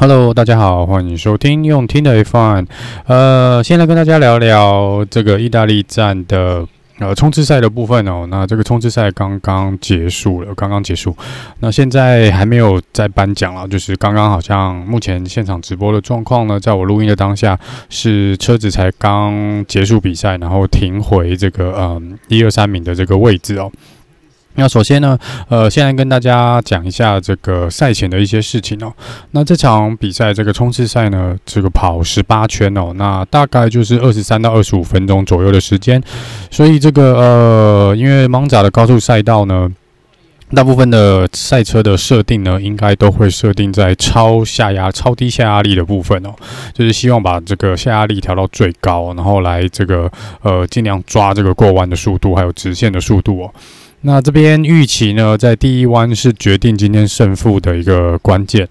Hello，大家好，欢迎收听用听的 F1。呃，先来跟大家聊聊这个意大利站的呃冲刺赛的部分哦。那这个冲刺赛刚刚结束了，刚刚结束。那现在还没有在颁奖了，就是刚刚好像目前现场直播的状况呢，在我录音的当下是车子才刚结束比赛，然后停回这个嗯一二三名的这个位置哦。那首先呢，呃，先来跟大家讲一下这个赛前的一些事情哦。那这场比赛这个冲刺赛呢，这个跑十八圈哦，那大概就是二十三到二十五分钟左右的时间。所以这个呃，因为蒙扎的高速赛道呢，大部分的赛车的设定呢，应该都会设定在超下压、超低下压力的部分哦，就是希望把这个下压力调到最高，然后来这个呃，尽量抓这个过弯的速度，还有直线的速度哦。那这边预期呢，在第一弯是决定今天胜负的一个关键。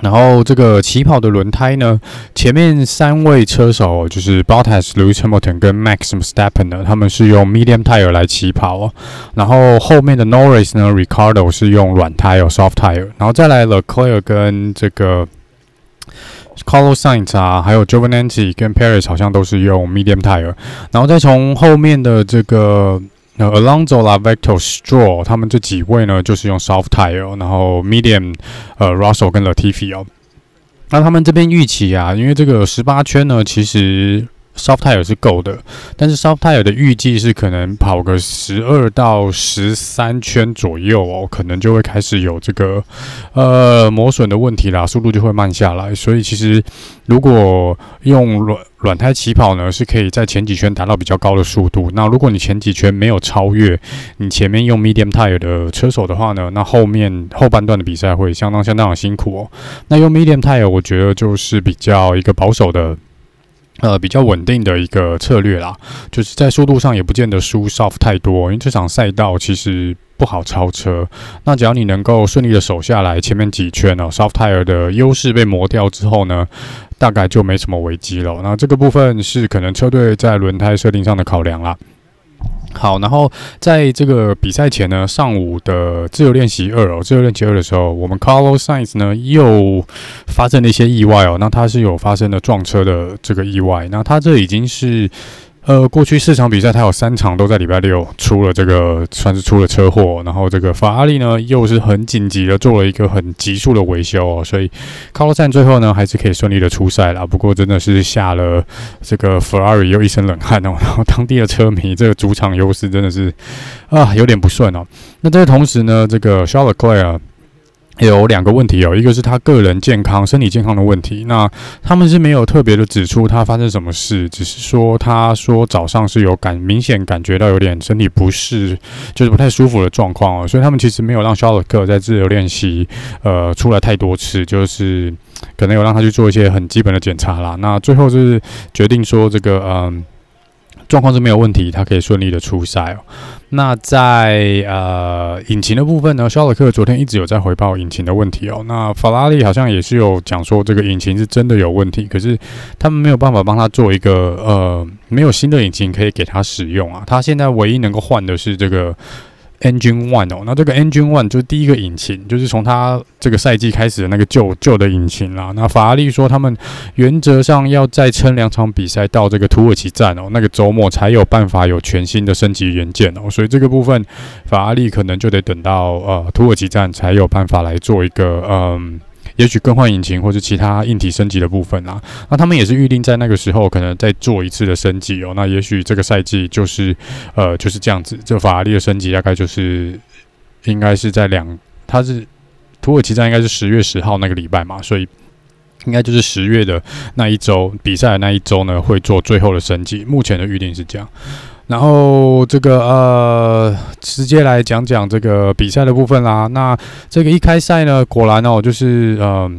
然后这个起跑的轮胎呢，前面三位车手就是 Bottas、Lewis Hamilton 跟 Max Verstappen 呢，他们是用 medium tire 来起跑哦。然后后面的 Norris 呢，Ricardo 是用软胎哦，soft tire。然后再来 Leclerc 跟这个 Carlos Sainz 啊，还有 j o v a n a n t i 跟 Perez 好像都是用 medium tire。然后再从后面的这个。那 Alonso、Vettel、Stroll 他们这几位呢，就是用 soft tire，然后 medium，呃，Russell 跟 Latifi 哦。那他们这边预期啊，因为这个十八圈呢，其实。Soft tire 是够的，但是 Soft tire 的预计是可能跑个十二到十三圈左右哦，可能就会开始有这个呃磨损的问题啦，速度就会慢下来。所以其实如果用软软胎起跑呢，是可以在前几圈达到比较高的速度。那如果你前几圈没有超越你前面用 Medium tire 的车手的话呢，那后面后半段的比赛会相当相当的辛苦哦。那用 Medium tire 我觉得就是比较一个保守的。呃，比较稳定的一个策略啦，就是在速度上也不见得输 soft 太多，因为这场赛道其实不好超车。那只要你能够顺利的守下来，前面几圈哦，soft tire 的优势被磨掉之后呢，大概就没什么危机了。那这个部分是可能车队在轮胎设定上的考量啦。好，然后在这个比赛前呢，上午的自由练习二哦，自由练习二的时候，我们 Carlos Sainz 呢又发生了一些意外哦，那他是有发生了撞车的这个意外，那他这已经是。呃，过去四场比赛，他有三场都在礼拜六出了这个，算是出了车祸。然后这个法拉利呢，又是很紧急的做了一个很急速的维修哦，所以卡洛赛最后呢，还是可以顺利的出赛了。不过真的是吓了这个法拉利又一身冷汗哦。然后当地的车迷，这个主场优势真的是啊，有点不顺哦。那这同时呢，这个 Charles Leclerc 有两个问题哦，一个是他个人健康、身体健康的问题。那他们是没有特别的指出他发生什么事，只是说他说早上是有感明显感觉到有点身体不适，就是不太舒服的状况哦。所以他们其实没有让肖尔克在自由练习呃出来太多次，就是可能有让他去做一些很基本的检查啦。那最后就是决定说这个嗯。状况是没有问题，他可以顺利的出赛哦。那在呃引擎的部分呢，肖尔克昨天一直有在回报引擎的问题哦。那法拉利好像也是有讲说这个引擎是真的有问题，可是他们没有办法帮他做一个呃没有新的引擎可以给他使用啊。他现在唯一能够换的是这个。Engine One 哦，那这个 Engine One 就是第一个引擎，就是从它这个赛季开始的那个旧旧的引擎啦。那法拉利说他们原则上要再撑两场比赛到这个土耳其站哦，那个周末才有办法有全新的升级元件哦。所以这个部分法拉利可能就得等到呃土耳其站才有办法来做一个嗯。也许更换引擎或者其他硬体升级的部分啦，那他们也是预定在那个时候可能再做一次的升级哦。那也许这个赛季就是呃就是这样子，这法拉利的升级大概就是应该是在两，它是土耳其站应该是十月十号那个礼拜嘛，所以应该就是十月的那一周比赛的那一周呢会做最后的升级。目前的预定是这样。然后这个呃，直接来讲讲这个比赛的部分啦。那这个一开赛呢，果然哦，就是嗯、呃，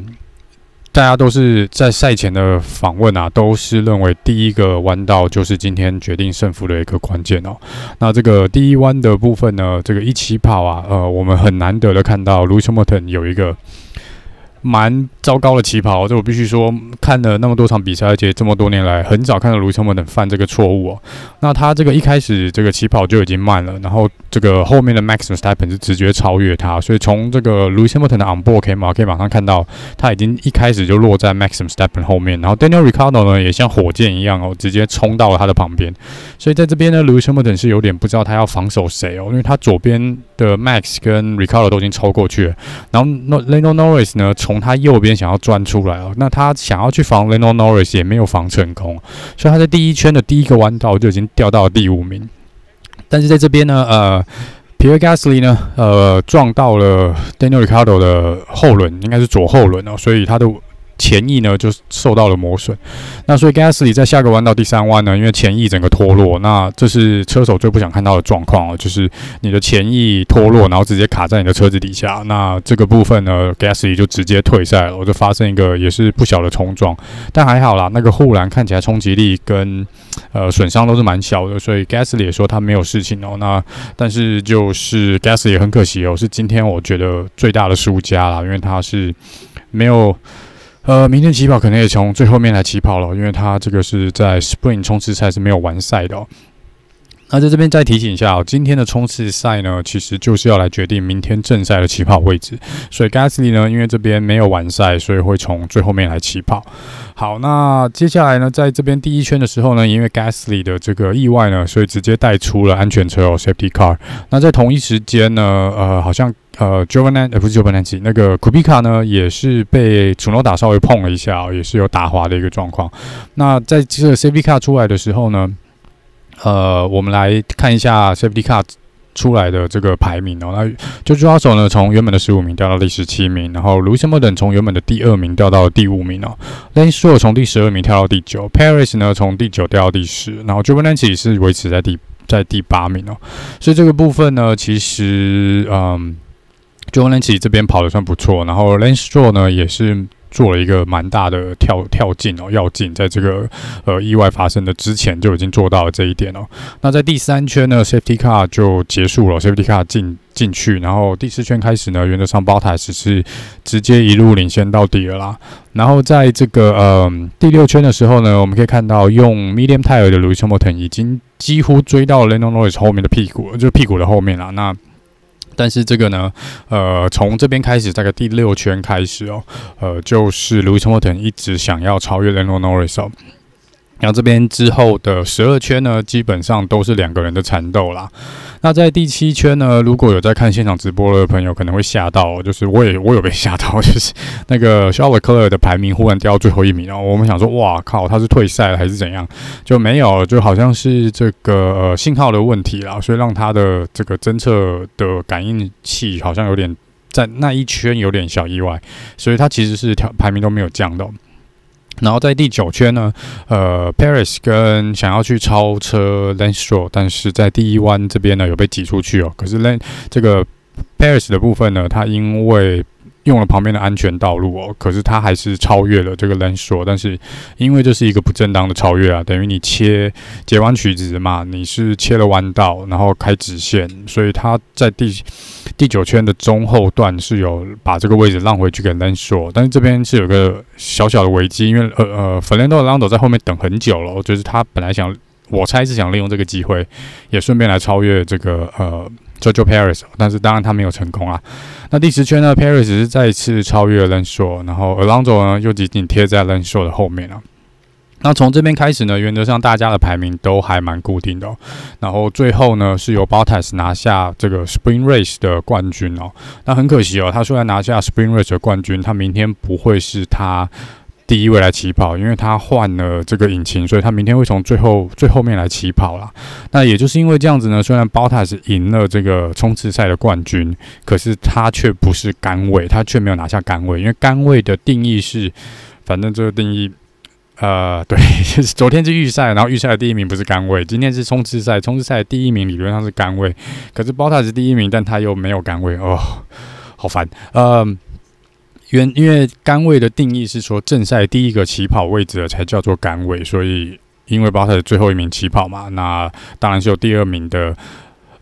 大家都是在赛前的访问啊，都是认为第一个弯道就是今天决定胜负的一个关键哦。那这个第一弯的部分呢，这个一起跑啊，呃，我们很难得的看到 Lewis Hamilton 有一个。蛮糟糕的起跑，这我必须说，看了那么多场比赛，而且这么多年来很少看到 Lewis Hamilton 犯这个错误哦。那他这个一开始这个起跑就已经慢了，然后这个后面的 Max Verstappen 是直接超越他，所以从这个 Lewis Hamilton 的 onboard 可以马可以马上看到，他已经一开始就落在 Max Verstappen 后面，然后 Daniel Ricardo 呢也像火箭一样哦，直接冲到了他的旁边，所以在这边呢，Lewis Hamilton 是有点不知道他要防守谁哦，因为他左边的 Max 跟 Ricardo 都已经超过去了，然后 Lando Norris 呢从他右边想要钻出来哦，那他想要去防 Lando Norris 也没有防成功，所以他在第一圈的第一个弯道就已经掉到了第五名。但是在这边呢，呃，Pierre Gasly 呢，呃，撞到了 Daniel Ricardo 的后轮，应该是左后轮哦，所以他的。前翼呢就受到了磨损，那所以 Gasly 在下个弯道第三弯呢，因为前翼整个脱落，那这是车手最不想看到的状况哦，就是你的前翼脱落，然后直接卡在你的车子底下，那这个部分呢，Gasly 就直接退赛了，我就发生一个也是不小的冲撞，但还好啦，那个护栏看起来冲击力跟呃损伤都是蛮小的，所以 Gasly 也说他没有事情哦，那但是就是 Gasly 也很可惜哦，是今天我觉得最大的输家啦，因为他是没有。呃，明天起跑可能也从最后面来起跑了，因为他这个是在 Spring 冲刺赛是没有完赛的哦。那在这边再提醒一下哦，今天的冲刺赛呢，其实就是要来决定明天正赛的起跑位置。所以 Gasly 呢，因为这边没有完赛，所以会从最后面来起跑。好，那接下来呢，在这边第一圈的时候呢，因为 Gasly 的这个意外呢，所以直接带出了安全车哦，Safety Car。那在同一时间呢，呃，好像呃 Giovinazzi 呃不是 Giovinazzi 那个 Kubica 呢，也是被楚诺打稍微碰了一下哦，也是有打滑的一个状况。那在这个 Safety Car 出来的时候呢，呃，我们来看一下 Safety Car 出来的这个排名哦。那 George Russell 呢，从原本的十五名掉到第十七名，然后 Lewis Hamilton 从原本的第二名掉到了第五名哦。Lance s o 从第十二名跳到第九，Paris 呢从第九掉到第十，然后 j o v a n a n 是维持在第在第八名哦。所以这个部分呢，其实嗯，Giovinazzi 这边跑的算不错，然后 Lance Stroll 呢也是。做了一个蛮大的跳跳进哦，要进，在这个呃意外发生的之前就已经做到了这一点哦。那在第三圈呢，Safety Car 就结束了，Safety Car 进进去，然后第四圈开始呢，原则上 b o t a s 是直接一路领先到底了啦。然后在这个呃第六圈的时候呢，我们可以看到用 Medium Tire 的 Lewis Hamilton 已经几乎追到 Lando Norris 后面的屁股，就是屁股的后面了。那但是这个呢，呃，从这边开始，大概第六圈开始哦，呃，就是 Lewis Hamilton 一直想要超越 Lando Norris 哦。然后这边之后的十二圈呢，基本上都是两个人的缠斗啦。那在第七圈呢，如果有在看现场直播的朋友，可能会吓到，就是我也我有被吓到，就是那个 Charles Leclerc 的排名忽然掉到最后一名，然后我们想说，哇靠，他是退赛了还是怎样？就没有，就好像是这个呃信号的问题啦，所以让他的这个侦测的感应器好像有点在那一圈有点小意外，所以他其实是条排名都没有降的。然后在第九圈呢，呃，Paris 跟想要去超车 l a n s t r o 但是在第一弯这边呢有被挤出去哦。可是 l a n 这个 Paris 的部分呢，他因为用了旁边的安全道路哦，可是他还是超越了这个 Lenso，但是因为这是一个不正当的超越啊，等于你切截弯曲直嘛，你是切了弯道，然后开直线，所以他在第第九圈的中后段是有把这个位置让回去给 Lenso，但是这边是有个小小的危机，因为呃呃，Fernando Alonso 在后面等很久了，就是他本来想，我猜是想利用这个机会，也顺便来超越这个呃。Jojo Perez，但是当然他没有成功啊。那第十圈呢，Perez 是再次超越了 lancel 然后 Alonso 呢又紧紧贴在 lancel 的后面了。那从这边开始呢，原则上大家的排名都还蛮固定的哦。然后最后呢，是由 Bottas 拿下这个 Spring Race 的冠军哦。那很可惜哦，他虽然拿下 Spring Race 的冠军，他明天不会是他。第一位来起跑，因为他换了这个引擎，所以他明天会从最后最后面来起跑啦。那也就是因为这样子呢，虽然 Bottas 赢了这个冲刺赛的冠军，可是他却不是杆位，他却没有拿下杆位，因为杆位的定义是，反正这个定义，呃，对，昨天是预赛，然后预赛的第一名不是杆位，今天是冲刺赛，冲刺赛第一名理论上是杆位，可是 Bolt 是第一名，但他又没有杆位，哦，好烦，嗯。原因为杆位的定义是说正赛第一个起跑位置的才叫做杆位，所以因为巴特最后一名起跑嘛，那当然是有第二名的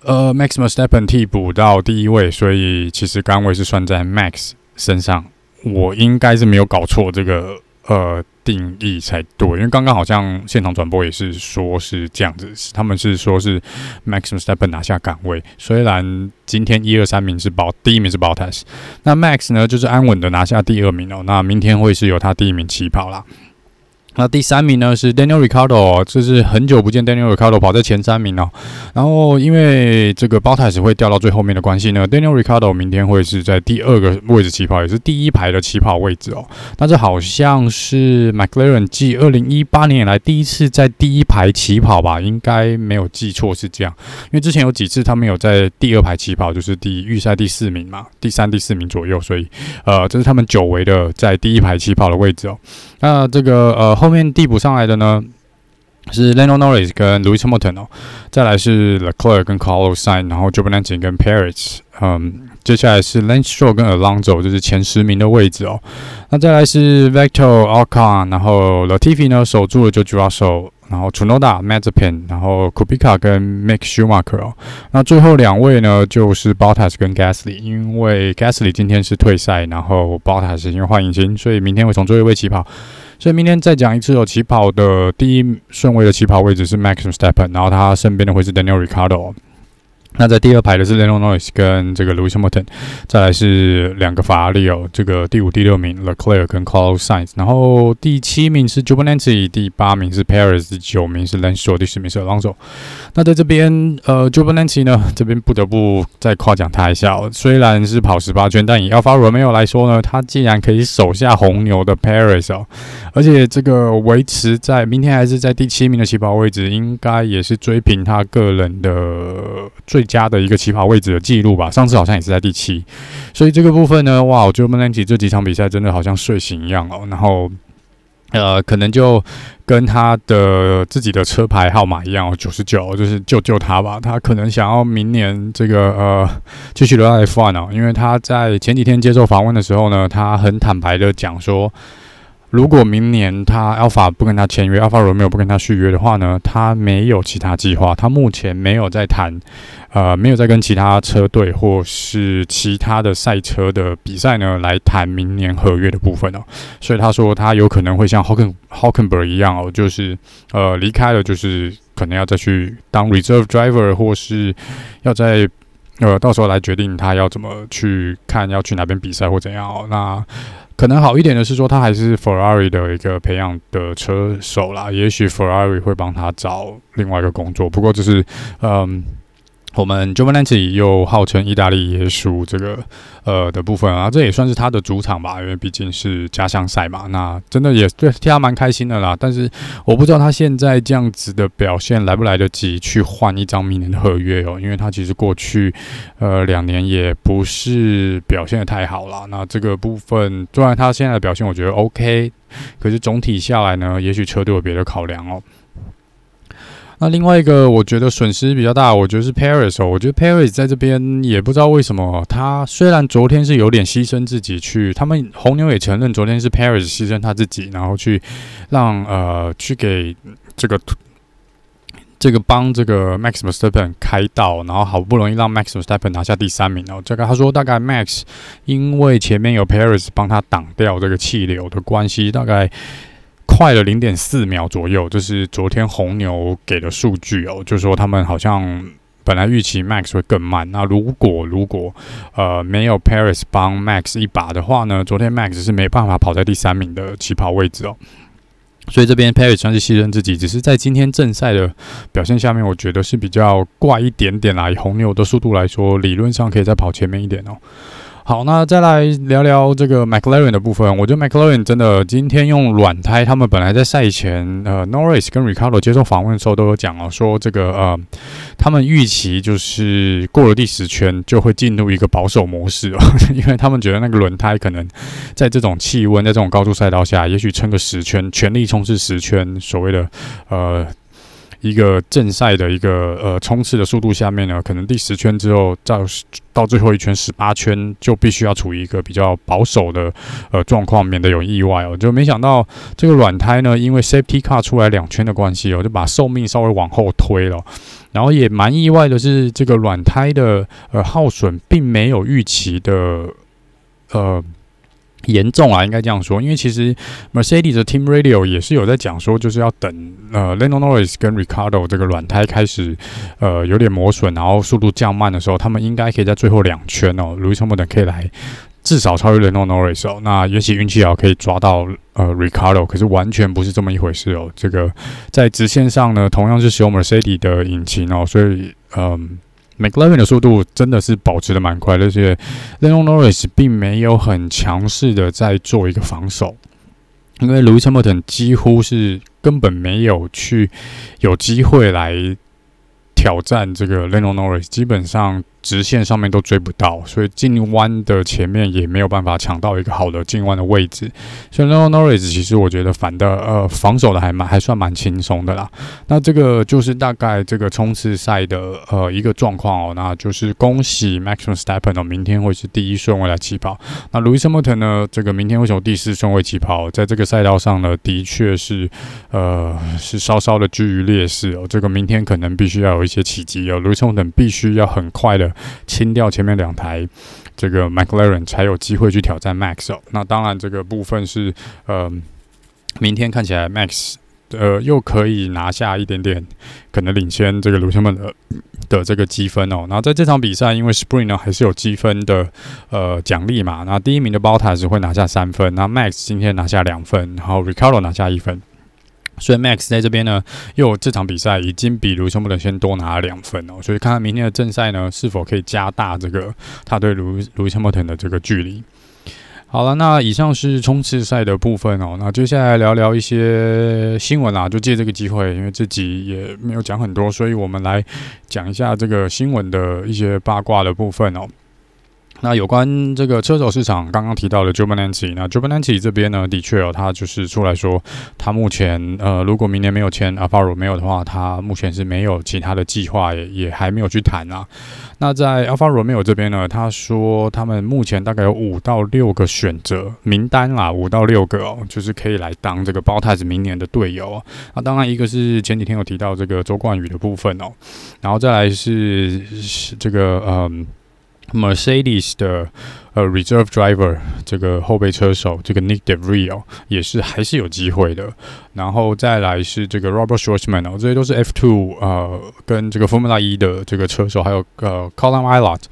呃，Max m e r s t e p p e n 替补到第一位，所以其实杆位是算在 Max 身上。我应该是没有搞错这个呃定义才对，因为刚刚好像现场转播也是说是这样子，他们是说是 Max Stepan 拿下岗位，虽然今天一二三名是保第一名是 Bottas，那 Max 呢就是安稳的拿下第二名哦，那明天会是由他第一名起跑啦。那第三名呢是 Daniel Ricardo，这是很久不见 Daniel Ricardo 跑在前三名哦。然后因为这个 b o t a s 会掉到最后面的关系呢，Daniel Ricardo 明天会是在第二个位置起跑，也是第一排的起跑位置哦。那这好像是 McLaren 继二零一八年以来第一次在第一排起跑吧？应该没有记错是这样，因为之前有几次他们有在第二排起跑，就是第预赛第四名嘛，第三、第四名左右，所以呃，这是他们久违的在第一排起跑的位置哦。那这个呃。后面递补上来的呢是 Lando Norris 跟 Lewis Hamilton 哦，再来是 Leclerc 跟 Carlos Sainz，然后 Giovinazzi 跟 Perez，嗯，接下来是 Lance Stroll 跟 Alonso，就是前十名的位置哦。那再来是 Vettel Ocon，然后 Latifi 呢守住了 George Russell，然后 Tsunoda Mazepin，然后 Kubica 跟 Mick Schumacher 哦。那最后两位呢就是 Bottas 跟 Gasly，因为 Gasly 今天是退赛，然后 Bottas 因为换引擎，所以明天会从最后一位起跑。所以明天再讲一次有，起跑的第一顺位的起跑位置是 Max Verstappen，然后他身边的会是 Daniel r i c a r d o。那在第二排的是 l e n o Norris 跟这个 Louis Hamilton，再来是两个法拉利哦，这个第五、第六名 Leclerc 跟 c a r l s i n z 然后第七名是 Giovinazzi，第八名是 Paris，第九名是 lancero 第十名是 Alonso。那在这边呃 Giovinazzi 呢，这边不得不再夸奖他一下哦，虽然是跑十八圈，但以 Alfa Romeo 来说呢，他竟然可以手下红牛的 Paris 哦，而且这个维持在明天还是在第七名的起跑位置，应该也是追平他个人的最。加的一个起跑位置的记录吧，上次好像也是在第七，所以这个部分呢，哇，我觉得 Giovinazzi 这几场比赛真的好像睡醒一样哦，然后呃，可能就跟他的自己的车牌号码一样哦，九十九，就是救救他吧，他可能想要明年这个呃继续留在 F1 哦，因为他在前几天接受访问的时候呢，他很坦白的讲说。如果明年他 Alpha 不跟他签约，Alpha Romeo 不跟他续约的话呢，他没有其他计划，他目前没有在谈，呃，没有在跟其他车队或是其他的赛车的比赛呢来谈明年合约的部分哦。所以他说他有可能会像 Hulkenberg 一样哦，就是呃离开了，就是可能要再去当 Reserve Driver，或是要在呃到时候来决定他要怎么去看要去哪边比赛或怎样哦。那可能好一点的是说，他还是 Ferrari 的一个培养的车手啦。也许 Ferrari 会帮他找另外一个工作。不过，就是嗯。我们 Giovinazzi 又号称意大利耶稣这个呃的部分啊，这也算是他的主场吧，因为毕竟是家乡赛嘛。那真的也对替他蛮开心的啦。但是我不知道他现在这样子的表现来不来得及去换一张明年的合约哦，因为他其实过去呃两年也不是表现得太好啦。那这个部分，虽然他现在的表现我觉得 OK，可是总体下来呢，也许车队有别的考量哦。那另外一个，我觉得损失比较大，我觉得是 Paris 哦。我觉得 Paris 在这边也不知道为什么，他虽然昨天是有点牺牲自己去，他们红牛也承认昨天是 Paris 牺牲他自己，然后去让呃去给这个这个帮这个 Max Verstappen 开道，然后好不容易让 Max Verstappen 拿下第三名哦。这个他说大概 Max 因为前面有 Paris 帮他挡掉这个气流的关系，大概。快了零点四秒左右，这是昨天红牛给的数据哦，就是说他们好像本来预期 Max 会更慢。那如果如果呃没有 Paris 帮 Max 一把的话呢，昨天 Max 是没办法跑在第三名的起跑位置哦。所以这边 Paris 算是牺牲自己，只是在今天正赛的表现下面，我觉得是比较怪一点点啦。以红牛的速度来说，理论上可以再跑前面一点哦。好，那再来聊聊这个 McLaren 的部分。我觉得 McLaren 真的今天用软胎，他们本来在赛前，呃，Norris 跟 Ricardo 接受访问的时候都有讲哦，说这个呃，他们预期就是过了第十圈就会进入一个保守模式哦，因为他们觉得那个轮胎可能在这种气温、在这种高速赛道下，也许撑个十圈，全力冲刺十圈，所谓的呃。一个正赛的一个呃冲刺的速度下面呢，可能第十圈之后到到最后一圈十八圈就必须要处于一个比较保守的呃状况，免得有意外哦。就没想到这个软胎呢，因为 Safety Car 出来两圈的关系哦，就把寿命稍微往后推了。然后也蛮意外的是，这个软胎的呃耗损并没有预期的呃。严重啊，应该这样说，因为其实 Mercedes 的 Team Radio 也是有在讲说，就是要等呃 Lando Norris 跟 Ricardo 这个软胎开始呃有点磨损，然后速度降慢的时候，他们应该可以在最后两圈哦，Lewis Hamilton 可以来至少超越 Lando Norris 哦。那也许运气好可以抓到呃 Ricardo，可是完全不是这么一回事哦。这个在直线上呢，同样是使用 Mercedes 的引擎哦，所以嗯。McLaren 的速度真的是保持的蛮快，而且 Lando Norris 并没有很强势的在做一个防守，因为 Lewis Hamilton 几乎是根本没有去有机会来挑战这个 Lando Norris，基本上。直线上面都追不到，所以进弯的前面也没有办法抢到一个好的进弯的位置。所以 Lando Norris 其实我觉得反的呃防守的还蛮还算蛮轻松的啦。那这个就是大概这个冲刺赛的呃一个状况哦。那就是恭喜 Max Verstappen 哦，明天会是第一顺位来起跑。那 Lewis Hamilton 呢，这个明天为什么第四顺位起跑？在这个赛道上呢，的确是呃是稍稍的居于劣势哦。这个明天可能必须要有一些奇迹哦，Lewis Hamilton 必须要很快的。清掉前面两台，这个 McLaren 才有机会去挑战 Max 哦。那当然，这个部分是呃，明天看起来 Max 呃又可以拿下一点点，可能领先这个卢森堡的的这个积分哦。然后在这场比赛，因为 Spring 呢还是有积分的呃奖励嘛。那第一名的 Bottas 会拿下三分，那 Max 今天拿下两分，然后 Ricardo 拿下一分。所以 Max 在这边呢，又这场比赛已经比卢森堡的先多拿了两分哦，所以看看明天的正赛呢，是否可以加大这个他对卢卢森堡的这个距离。好了，那以上是冲刺赛的部分哦，那接下来聊聊一些新闻啦，就借这个机会，因为这集也没有讲很多，所以我们来讲一下这个新闻的一些八卦的部分哦。那有关这个车手市场，刚刚提到的 Giovinazzi，那 Giovinazzi 这边呢，的确哦，他就是出来说，他目前呃，如果明年没有签 Alfa Romeo 的话，他目前是没有其他的计划，也也还没有去谈啊。那在 Alfa Romeo 这边呢，他说他们目前大概有五到六个选择名单啦，五到六个哦，就是可以来当这个 b o t a s 明年的队友。那当然一个是前几天有提到这个周冠宇的部分哦，然后再来是这个嗯。Mercedes 的呃 Reserve Driver 这个后备车手，这个 Nick De Vries 也是还是有机会的。然后再来是这个 Robert Schwartzman 哦，这些都是 F2 呃跟这个 Formula 一的这个车手，还有呃 Colin Ilott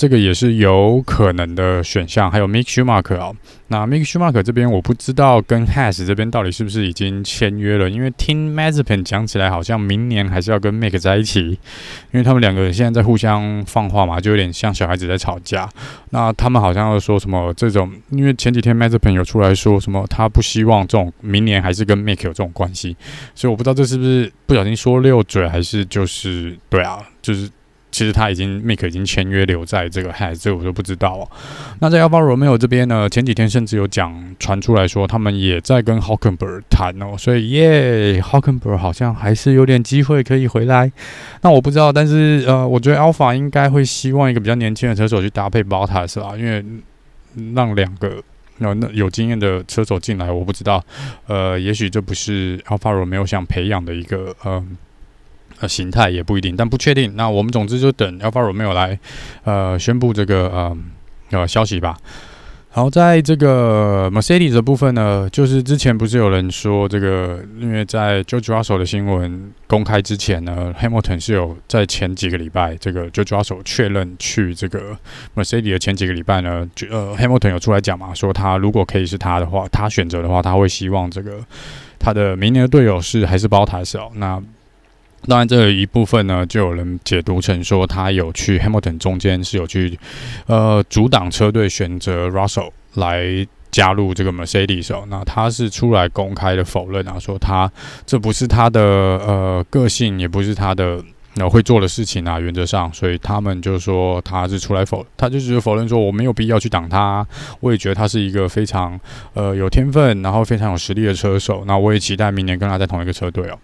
这个也是有可能的选项，还有 Mick Schumacher 哦。那 Mick Schumacher 这边我不知道跟 Has 这边到底是不是已经签约了，因为听 Mazepin 讲起来好像明年还是要跟 Mick 在一起，因为他们两个人现在在互相放话嘛，就有点像小孩子在吵架。那他们好像要说什么这种，因为前几天 Mazepin 有出来说什么，他不希望这种明年还是跟 Mick 有这种关系，所以我不知道这是不是不小心说溜嘴，还是就是对啊，就是。其实他已经 Mick 已经签约留在这个 Has，这个我就不知道哦。那在 Alpha Romeo 这边呢，前几天甚至有讲传出来说，他们也在跟 Hockenberg 谈哦，所以耶，Hockenberg 好像还是有点机会可以回来。那我不知道，但是呃，我觉得 Alpha 应该会希望一个比较年轻的车手去搭配 Bottas 啦，因为让两个那那有经验的车手进来，我不知道，呃，也许这不是 Alfa Romeo 想培养的一个呃。呃，形态也不一定，但不确定。那我们总之就等 Alfa Romeo 来，呃，宣布这个呃呃消息吧。好，在这个 Mercedes 的部分呢，就是之前不是有人说这个，因为在 George Russell 的新闻公开之前呢，Hamilton 是有在前几个礼拜，这个 George Russell 确认去这个 Mercedes 的前几个礼拜呢，就呃 Hamilton 有出来讲嘛，说他如果可以是他的话，他选择的话，他会希望这个他的明年的队友是还是 Bottas 哦，那。当然，这一部分呢，就有人解读成说他有去 Hamilton 中间是有去，呃，阻挡车队选择 Russell 来加入这个 Mercedes 哦。那他是出来公开的否认啊，说他这不是他的呃个性，也不是他的呃会做的事情啊，原则上，所以他们就说他是出来否，他就是否认说我没有必要去挡他。我也觉得他是一个非常呃有天分，然后非常有实力的车手。那我也期待明年跟他在同一个车队哦。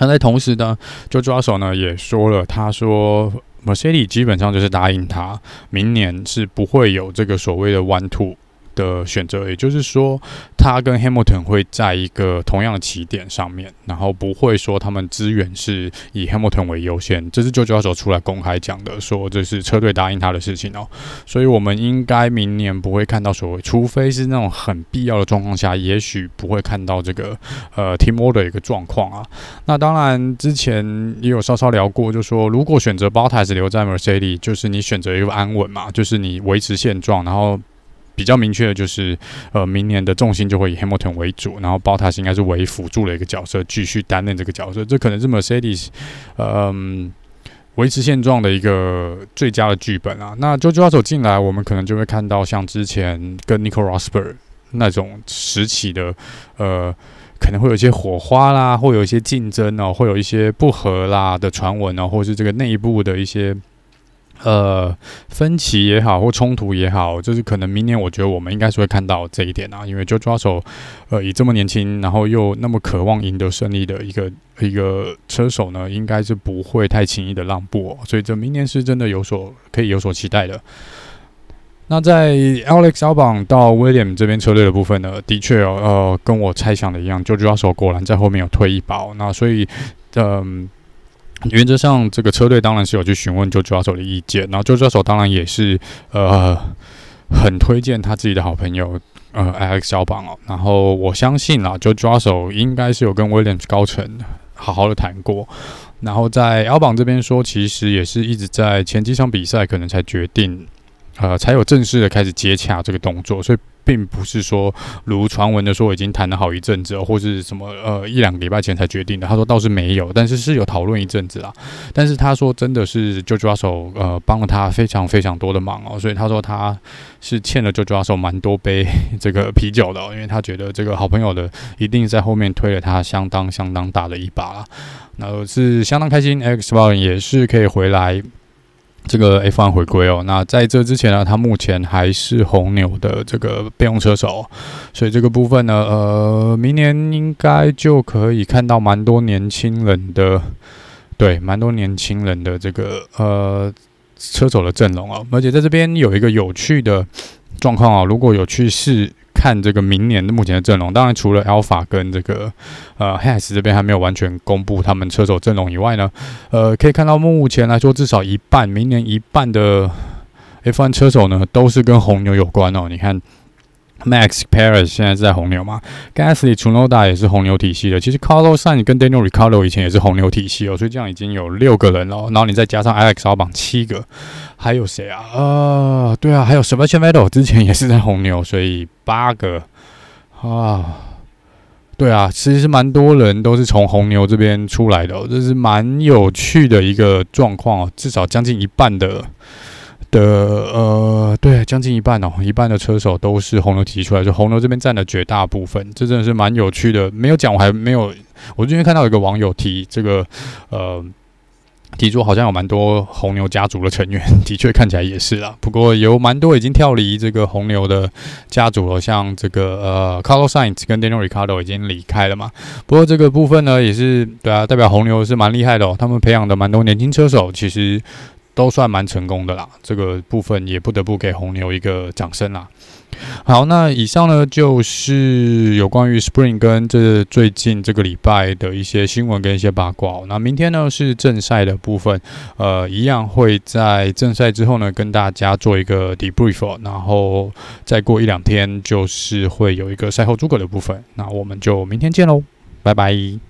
那在同时呢，就抓手呢也说了，他说 Mercedes 基本上就是答应他，明年是不会有这个所谓的 One Two 的选择，也就是说，他跟 Hamilton 会在一个同样的起点上面，然后不会说他们资源是以 Hamilton 为优先。这是 George Russell 出来公开讲的，说这是车队答应他的事情哦。所以我们应该明年不会看到所谓，除非是那种很必要的状况下，也许不会看到这个呃 Team Order 一个状况啊。那当然之前也有稍稍聊过，就说如果选择 Bottas 留在 Mercedes，就是你选择一个安稳嘛，就是你维持现状，然后。比较明确的就是，呃，明年的重心就会以 Hamilton 为主，然后 Bottas 应该是为辅助的一个角色，继续担任这个角色。这可能是 Mercedes，嗯，维持现状的一个最佳的剧本啊。那 George Russell 进来，我们可能就会看到像之前跟 Nico Rosberg 那种时期的，呃，可能会有一些火花啦，会有一些竞争哦，会有一些不合啦的传闻哦，或是这个内部的一些。呃，分歧也好，或冲突也好，就是可能明年我觉得我们应该是会看到这一点啊，因为 George Russell，呃，以这么年轻，然后又那么渴望赢得胜利的一个一个车手呢，应该是不会太轻易的让步，所以这明年是真的有所可以有所期待的。那在 Alex Albon 到 William 这边车队的部分呢，的确哦，呃，跟我猜想的一样，George Russell 果然在后面有退一包，那所以，嗯。原则上，这个车队当然是有去询问就抓手的意见，然后就抓手当然也是呃很推荐他自己的好朋友呃 Alex 小榜哦，然后我相信啊就抓手应该是有跟 Williams 高层好好的谈过，然后在 L 榜这边说，其实也是一直在前几场比赛可能才决定，呃，才有正式的开始接洽这个动作，所以。并不是说如传闻的说已经谈了好一阵子，或是什么呃一两个礼拜前才决定的。他说倒是没有，但是是有讨论一阵子啦。但是他说真的是 George Russell 呃帮了他非常非常多的忙哦，所以他说他是欠了 George Russell 蛮多杯这个啤酒的，因为他觉得这个好朋友的一定在后面推了他相当相当大的一把啦。那是相当开心，Xbox 也是可以回来。这个 F1 回归哦，那在这之前呢，他目前还是红牛的这个备用车手，所以这个部分呢，呃，明年应该就可以看到蛮多年轻人的，对，蛮多年轻人的这个呃车手的阵容哦，而且在这边有一个有趣的状况啊，如果有去试。看这个明年的目前的阵容，当然除了 Alpha 跟这个呃 has 这边还没有完全公布他们车手阵容以外呢，呃，可以看到目前来说至少一半，明年一半的 F1 车手呢都是跟红牛有关哦。你看。Max Paris 现在是在红牛嘛，Gasly、Tsunoda 也是红牛体系的。其实 Carlos Sainz 跟 Daniel Ricciardo 以前也是红牛体系哦，所以这样已经有六个人了。然后你再加上 Alex Albon 七个，还有谁啊？呃，对啊，还有 Sebastian Vettel 之前也是在红牛，所以八个啊。对啊，其实蛮多人都是从红牛这边出来的，这是蛮有趣的一个状况哦，至少将近一半的。的呃，对，将近一半哦，一半的车手都是红牛提出来，就红牛这边占了绝大部分，这真的是蛮有趣的。没有讲，我还没有，我最近看到一个网友提这个，呃，提出好像有蛮多红牛家族的成员，的确看起来也是啦。不过有蛮多已经跳离这个红牛的家族了，像这个呃，Carlos Sainz 跟 Daniel Ricciardo 已经离开了嘛。不过这个部分呢，也是对啊，代表红牛是蛮厉害的哦，他们培养的蛮多年轻车手，其实。都算蛮成功的啦，这个部分也不得不给红牛一个掌声啦。好，那以上呢就是有关于 Spring 跟这最近这个礼拜的一些新闻跟一些八卦。那明天呢是正赛的部分，呃，一样会在正赛之后呢跟大家做一个 debrief，然后再过一两天就是会有一个赛后诸葛的部分。那我们就明天见喽，拜拜。